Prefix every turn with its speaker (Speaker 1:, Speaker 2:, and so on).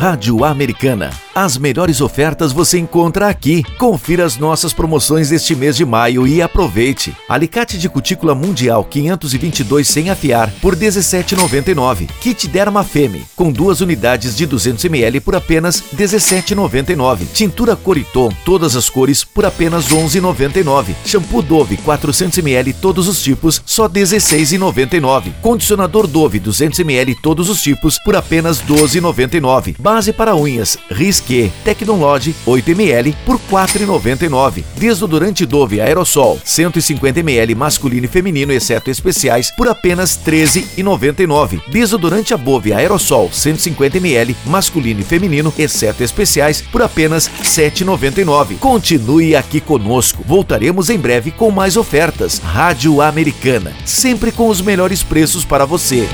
Speaker 1: Rádio Americana. As melhores ofertas você encontra aqui. Confira as nossas promoções deste mês de maio e aproveite. Alicate de cutícula mundial 522 sem afiar por 17,99. Kit Derma Femme com duas unidades de 200 ml por apenas 17,99. Tintura Coriton todas as cores por apenas 11,99. Shampoo Dove 400 ml todos os tipos só 16,99. Condicionador Dove 200 ml todos os tipos por apenas 12,99. Base para unhas Risque Tecnology 8 ml por 4,99. Desodorante Dove Aerosol 150 ml masculino e feminino exceto especiais por apenas 13,99. Desodorante Above Aerosol 150 ml masculino e feminino exceto especiais por apenas 7,99. Continue aqui conosco. Voltaremos em breve com mais ofertas. Rádio Americana, sempre com os melhores preços para você.